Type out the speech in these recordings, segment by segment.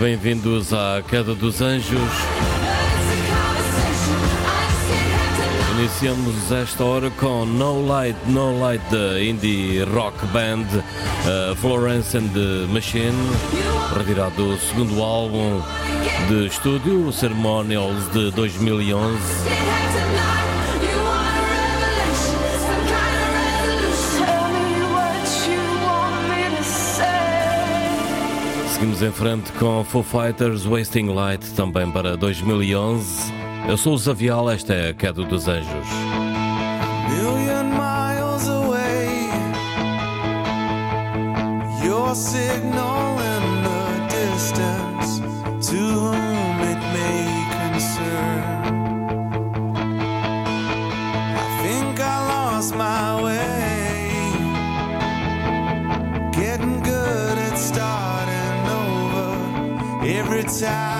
bem-vindos à Queda dos Anjos. Iniciamos esta hora com No Light, No Light da indie rock band uh, Florence and the Machine, retirado do segundo álbum de estúdio, Ceremonials de 2011. Seguimos em frente com Foo Fighters Wasting Light, também para 2011. Eu sou o Zavial, esta é a Queda dos Anjos. Million miles away, your signal in the distance, 200 time.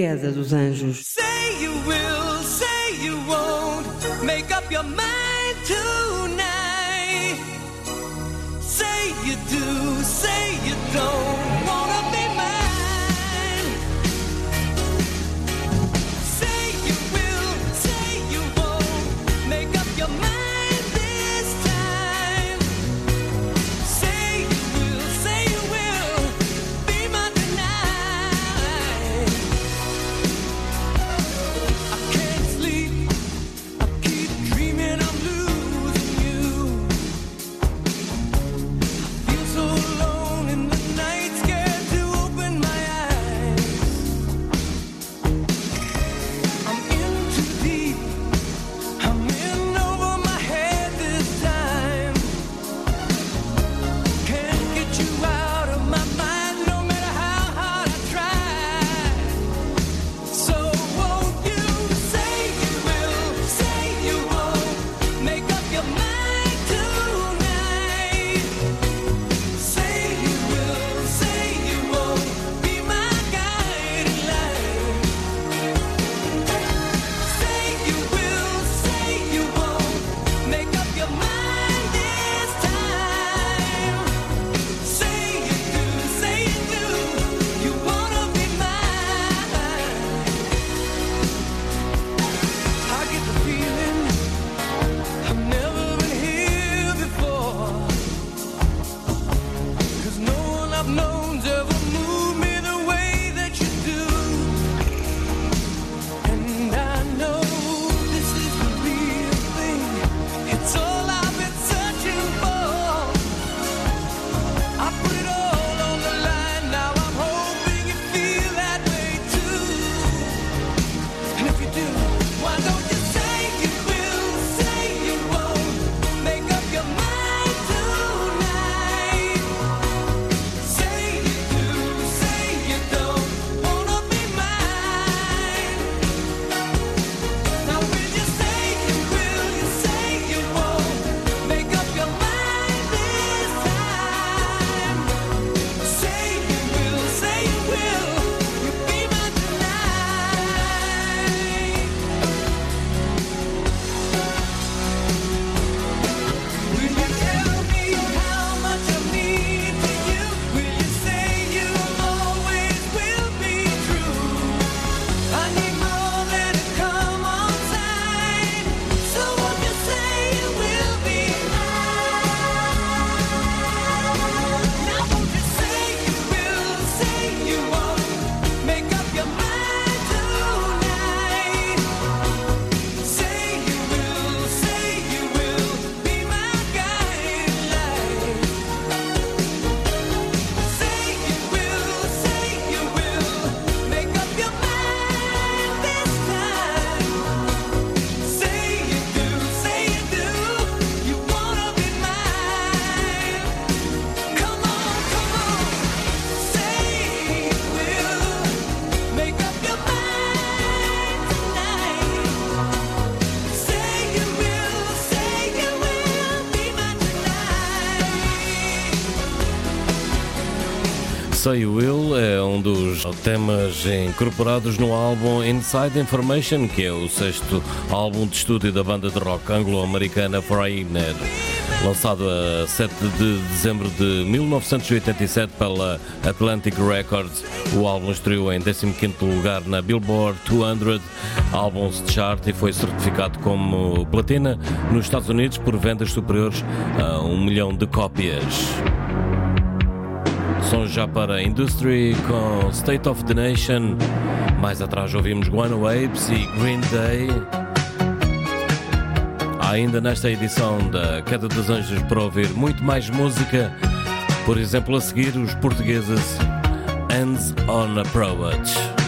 queda dos anjos. Say you will, say you won't. Make up your mind tonight. Say you do, say you don't Seio Will é um dos temas incorporados no álbum Inside Information, que é o sexto álbum de estúdio da banda de rock anglo-americana Foreigner. Lançado a 7 de dezembro de 1987 pela Atlantic Records, o álbum estreou em 15º lugar na Billboard 200 Albums Chart e foi certificado como platina nos Estados Unidos por vendas superiores a um milhão de cópias som já para Industry com State of the Nation. Mais atrás ouvimos Guano Apes e Green Day. Ainda nesta edição da Queda dos Anjos para ouvir muito mais música. Por exemplo, a seguir os portugueses Hands on Approach.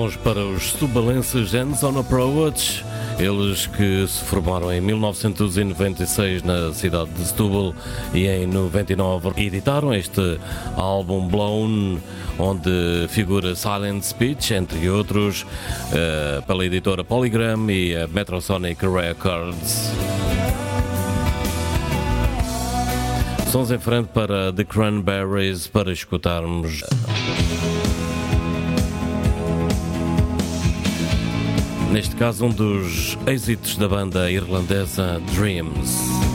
Sons para os subalenses Hands on Approach, eles que se formaram em 1996 na cidade de Setúbal e em 99 editaram este álbum Blown, onde figura Silent Speech, entre outros, eh, pela editora Polygram e a Metrosonic Records. Sons em frente para The Cranberries para escutarmos. Neste caso, um dos êxitos da banda irlandesa Dreams.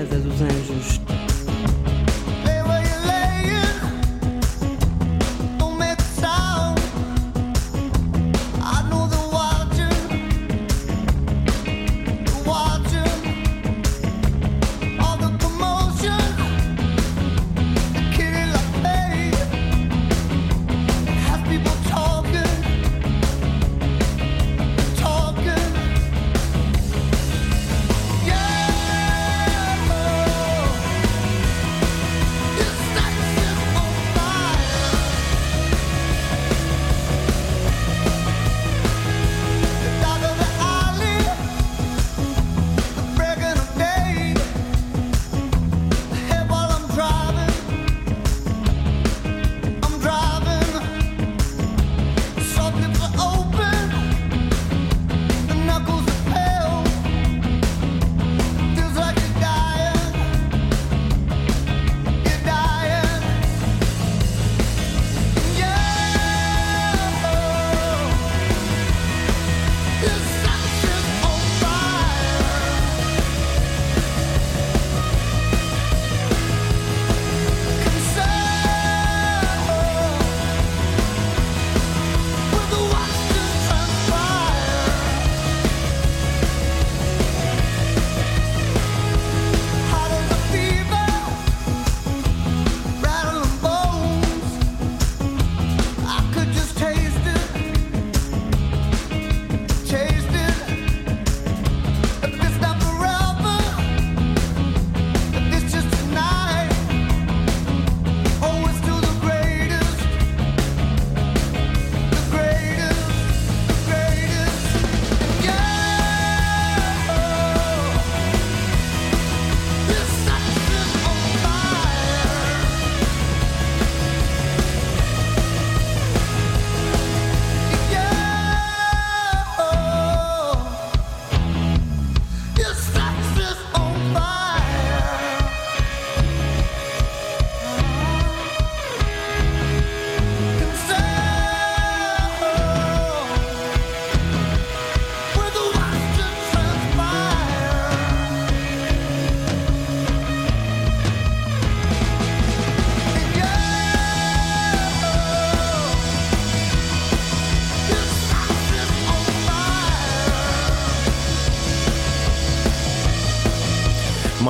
desde sus años.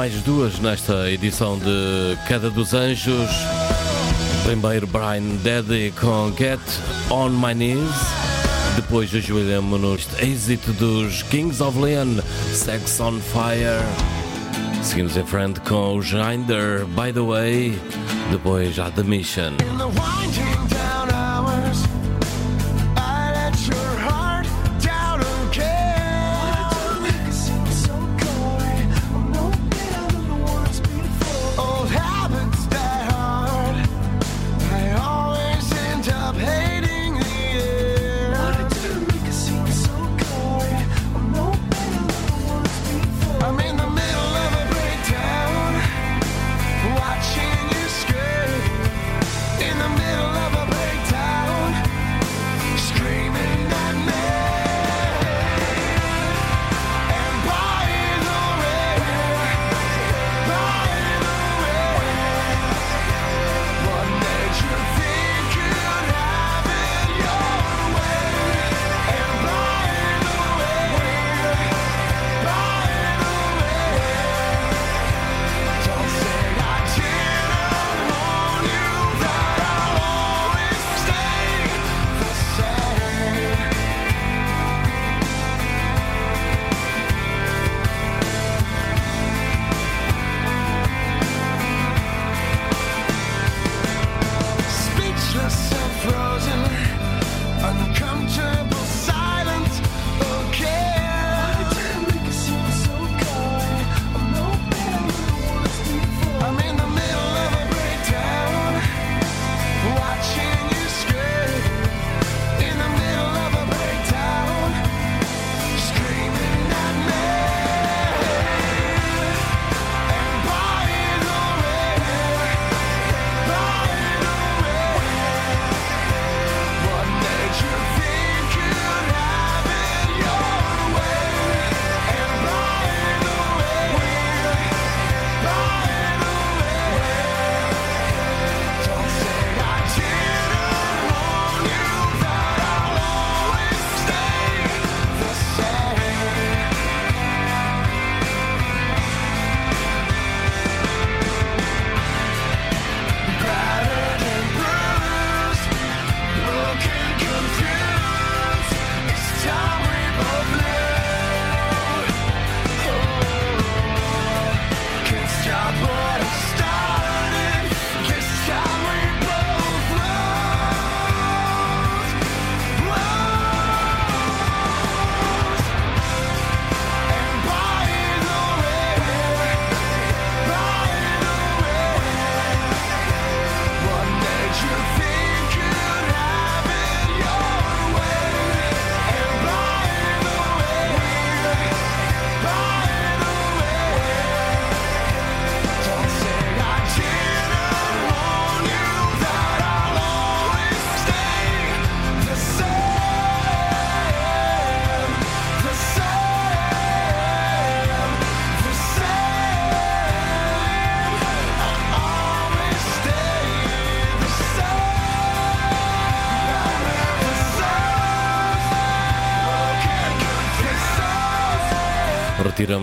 mais duas nesta edição de Queda dos Anjos. Primeiro Brian Daddy com Get On My Knees. Depois ajoelhamos-nos êxito dos Kings of Leon, Sex on Fire. Seguimos em frente com o Grinder, By The Way. Depois a The Mission.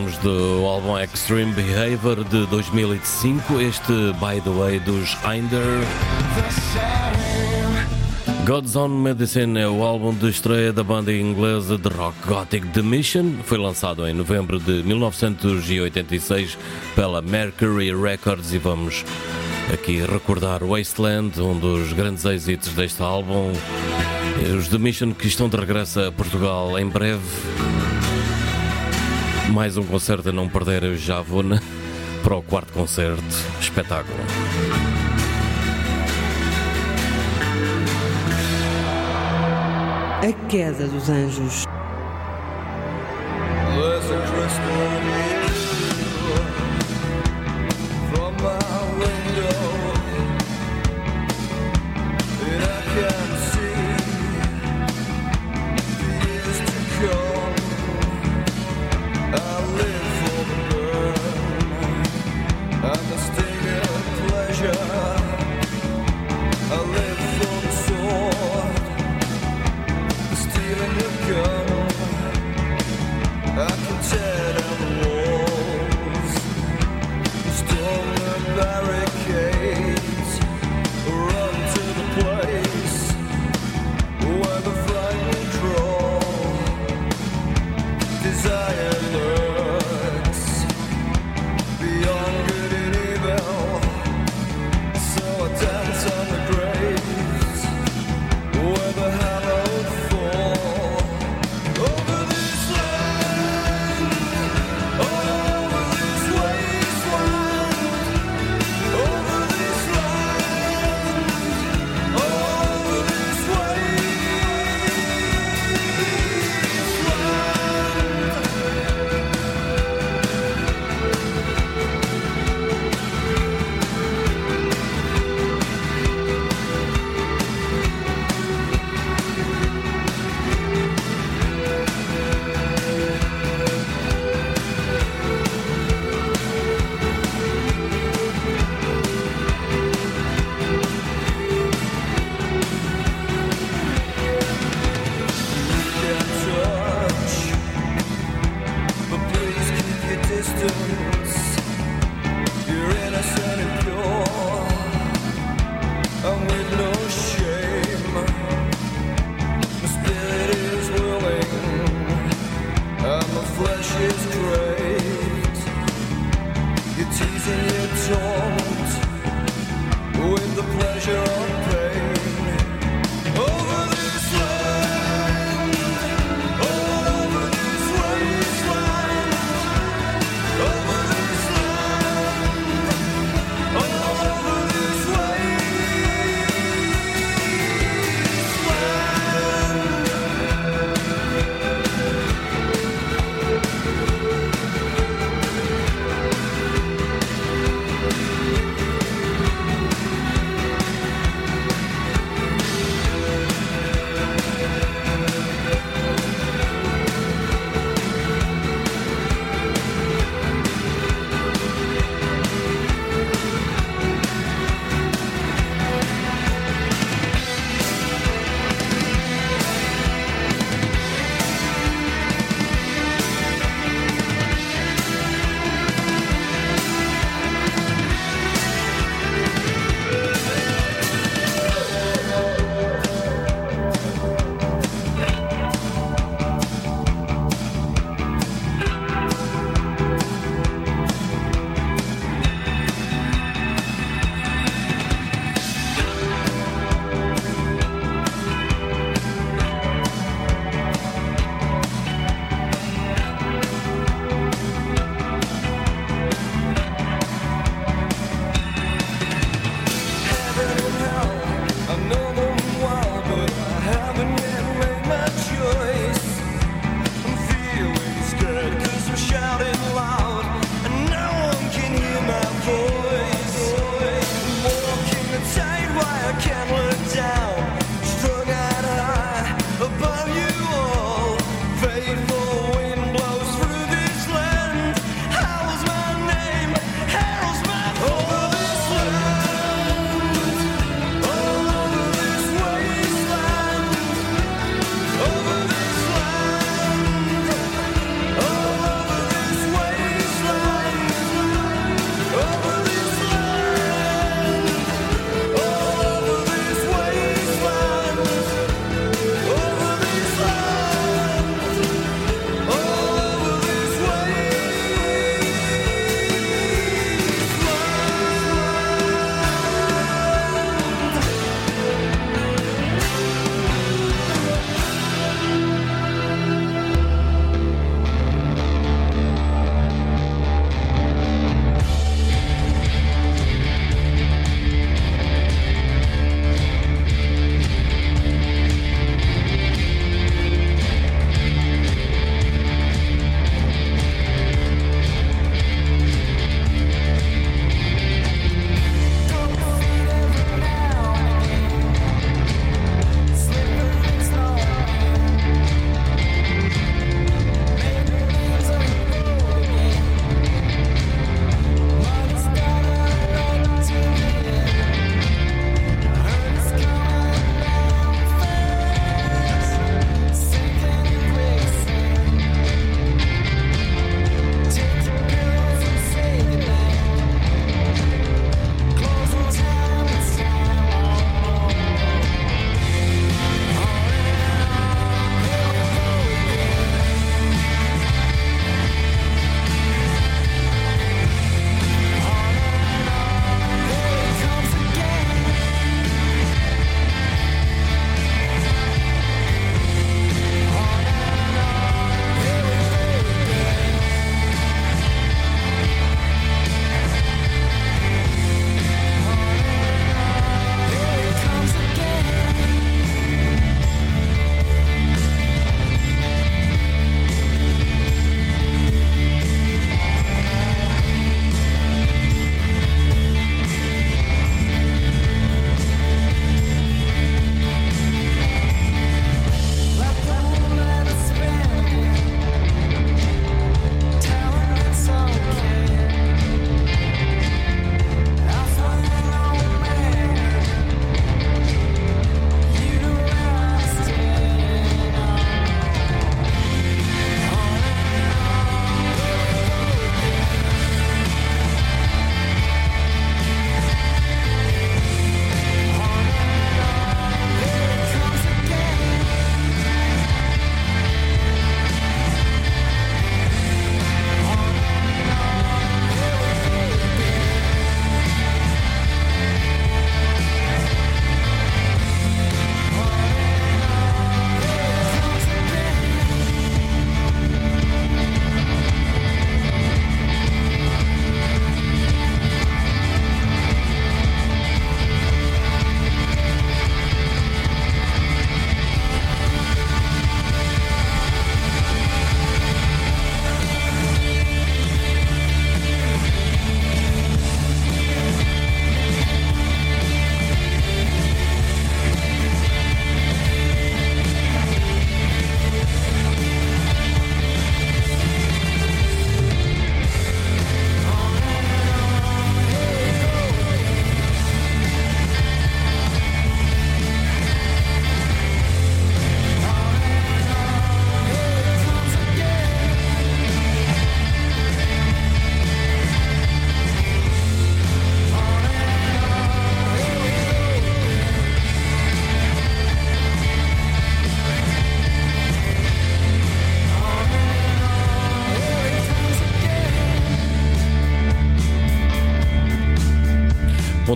Retiramos do álbum Extreme Behavior de 2005, este By the Way dos Einder. God's Own Medicine é o álbum de estreia da banda inglesa de rock gothic The Mission. Foi lançado em novembro de 1986 pela Mercury Records e vamos aqui recordar Wasteland, um dos grandes êxitos deste álbum. Os The Mission que estão de regresso a Portugal em breve. Mais um concerto a não perder, eu já vou na- para o quarto concerto. Espetáculo. A Queda dos Anjos.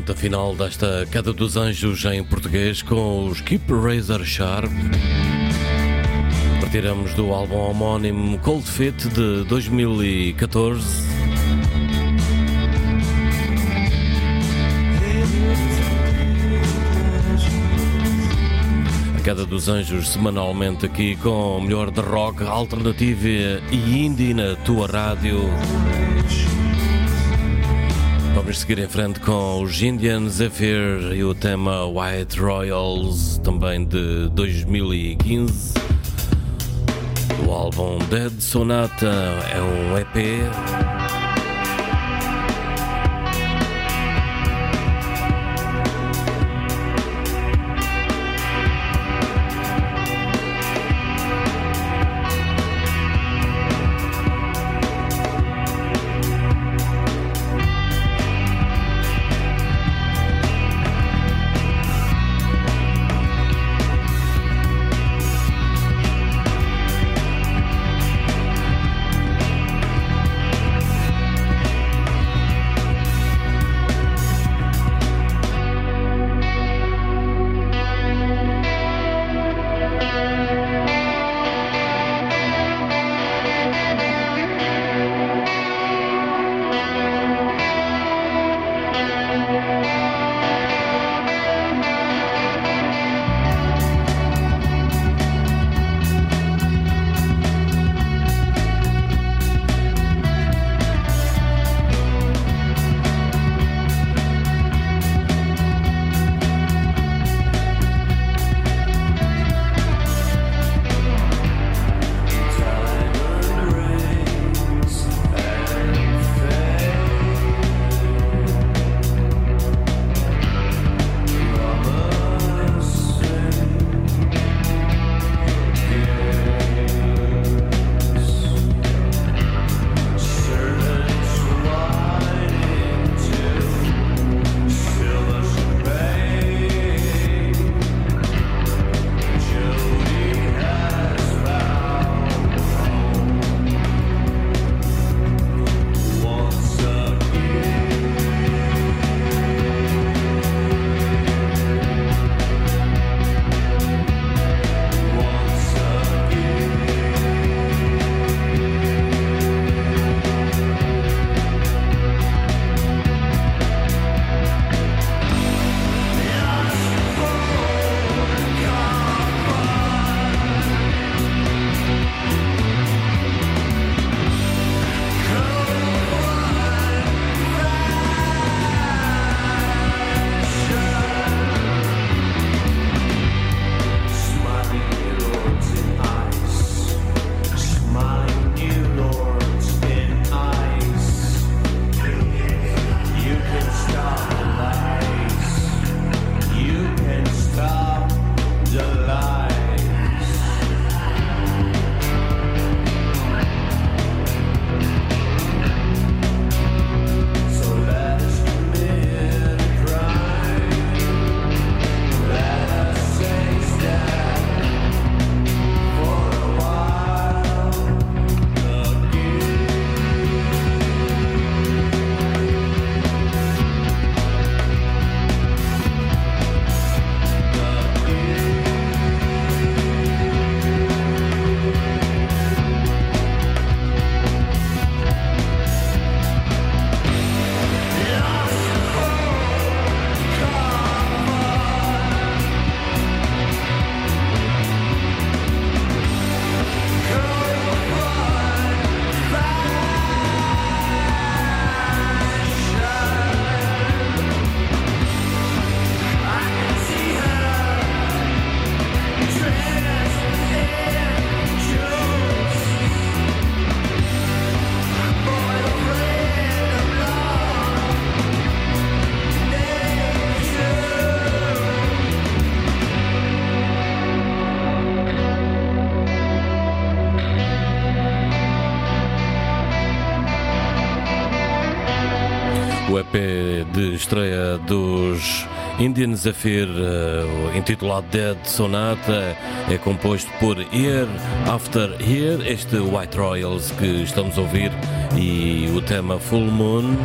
Ponta final desta Queda dos Anjos em português com os Keep Razor Sharp. Partiramos do álbum homónimo Cold Fit de 2014. A Queda dos Anjos semanalmente aqui com o melhor de rock, alternativa e indie na tua rádio. Vamos seguir em frente com os Indian Zephyr e o tema White Royals, também de 2015. O álbum Dead Sonata é um EP. Zephyr, eh, intitulado Dead Sonata, é composto por Year After Year, este White Royals que estamos a ouvir, e o tema Full Moon.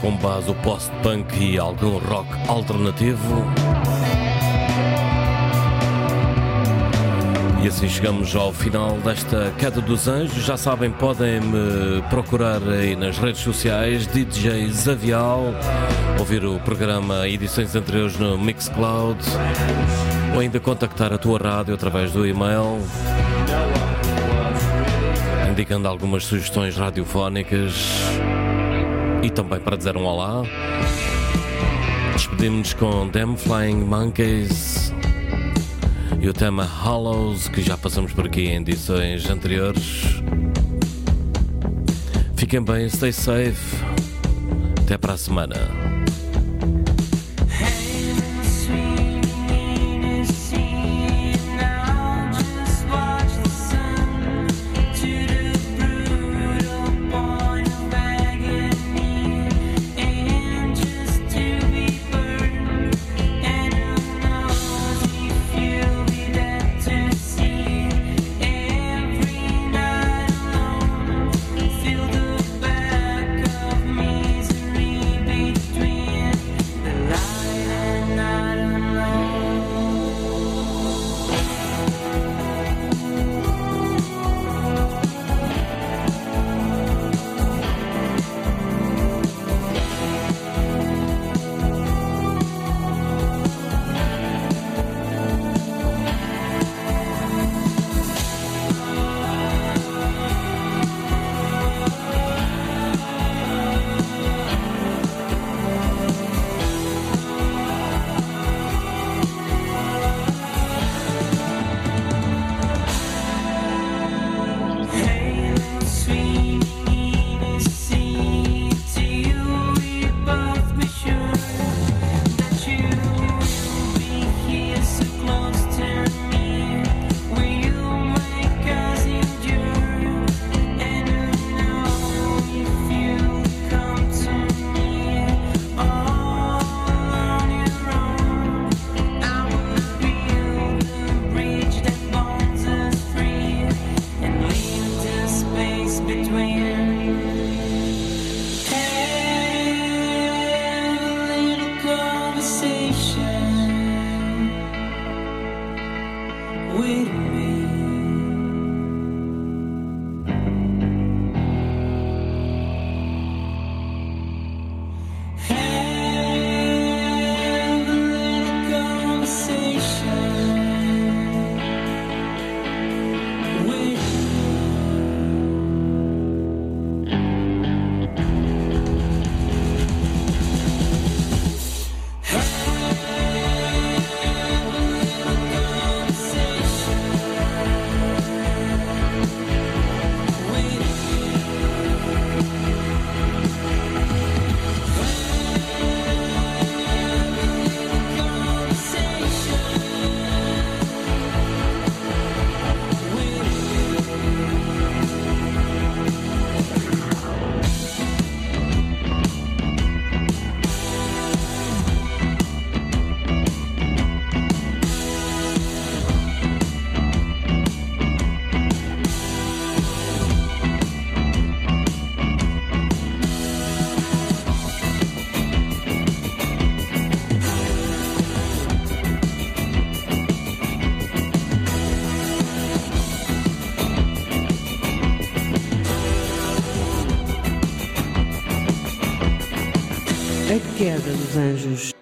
com base o post-punk e algum rock alternativo. E assim chegamos ao final desta Queda dos Anjos. Já sabem, podem me procurar aí nas redes sociais, DJ Zavial, ouvir o programa edições anteriores no Mixcloud, ou ainda contactar a tua rádio através do e-mail, indicando algumas sugestões radiofónicas e também para dizer um olá. Despedimos-nos com Them Flying Monkeys e o tema Hollows, que já passamos por aqui em edições anteriores. Fiquem bem, stay safe. Até para a semana. Dos Anjos.